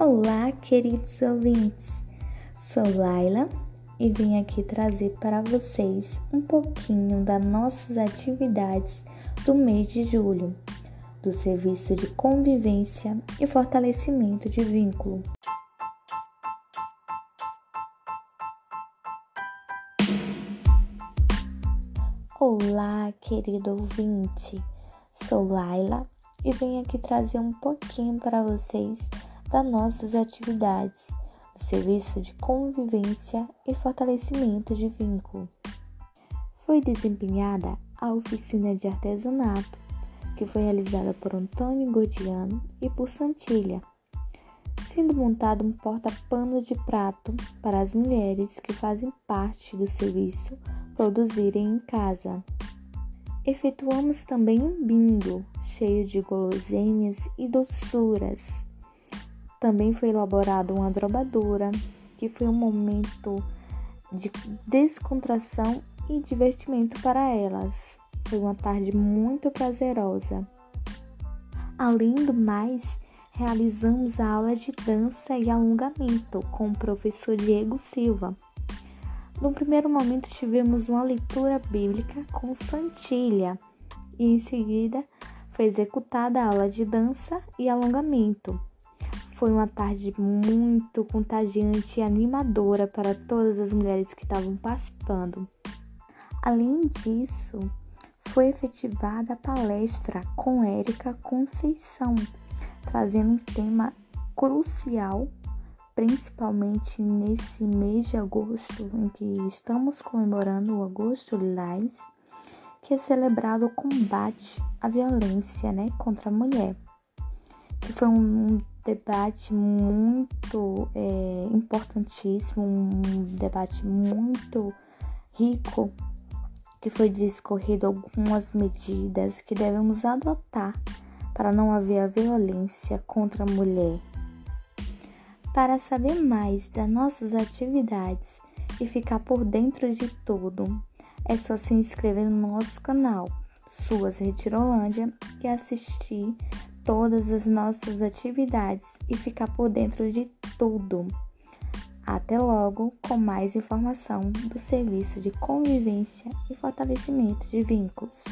Olá, queridos ouvintes. Sou Laila e vim aqui trazer para vocês um pouquinho das nossas atividades do mês de julho, do serviço de convivência e fortalecimento de vínculo. Olá, querido ouvinte. Sou Laila e venho aqui trazer um pouquinho para vocês das nossas atividades do serviço de convivência e fortalecimento de vínculo. Foi desempenhada a oficina de artesanato, que foi realizada por Antônio Godiano e por Santilha, sendo montado um porta-pano de prato para as mulheres que fazem parte do serviço produzirem em casa. Efetuamos também um bingo cheio de guloseimas e doçuras. Também foi elaborada uma drobadura, que foi um momento de descontração e divertimento para elas. Foi uma tarde muito prazerosa. Além do mais, realizamos a aula de dança e alongamento com o professor Diego Silva. No primeiro momento tivemos uma leitura bíblica com Santilha e em seguida foi executada a aula de dança e alongamento. Foi uma tarde muito contagiante e animadora para todas as mulheres que estavam participando. Além disso, foi efetivada a palestra com Érica Conceição, trazendo um tema crucial principalmente nesse mês de agosto, em que estamos comemorando o Agosto Lilás, que é celebrado o combate à violência né, contra a mulher. Que foi um debate muito é, importantíssimo, um debate muito rico, que foi discorrido algumas medidas que devemos adotar para não haver a violência contra a mulher. Para saber mais das nossas atividades e ficar por dentro de tudo, é só se inscrever no nosso canal Suas Retirolândia e assistir todas as nossas atividades e ficar por dentro de tudo. Até logo com mais informação do serviço de convivência e fortalecimento de vínculos.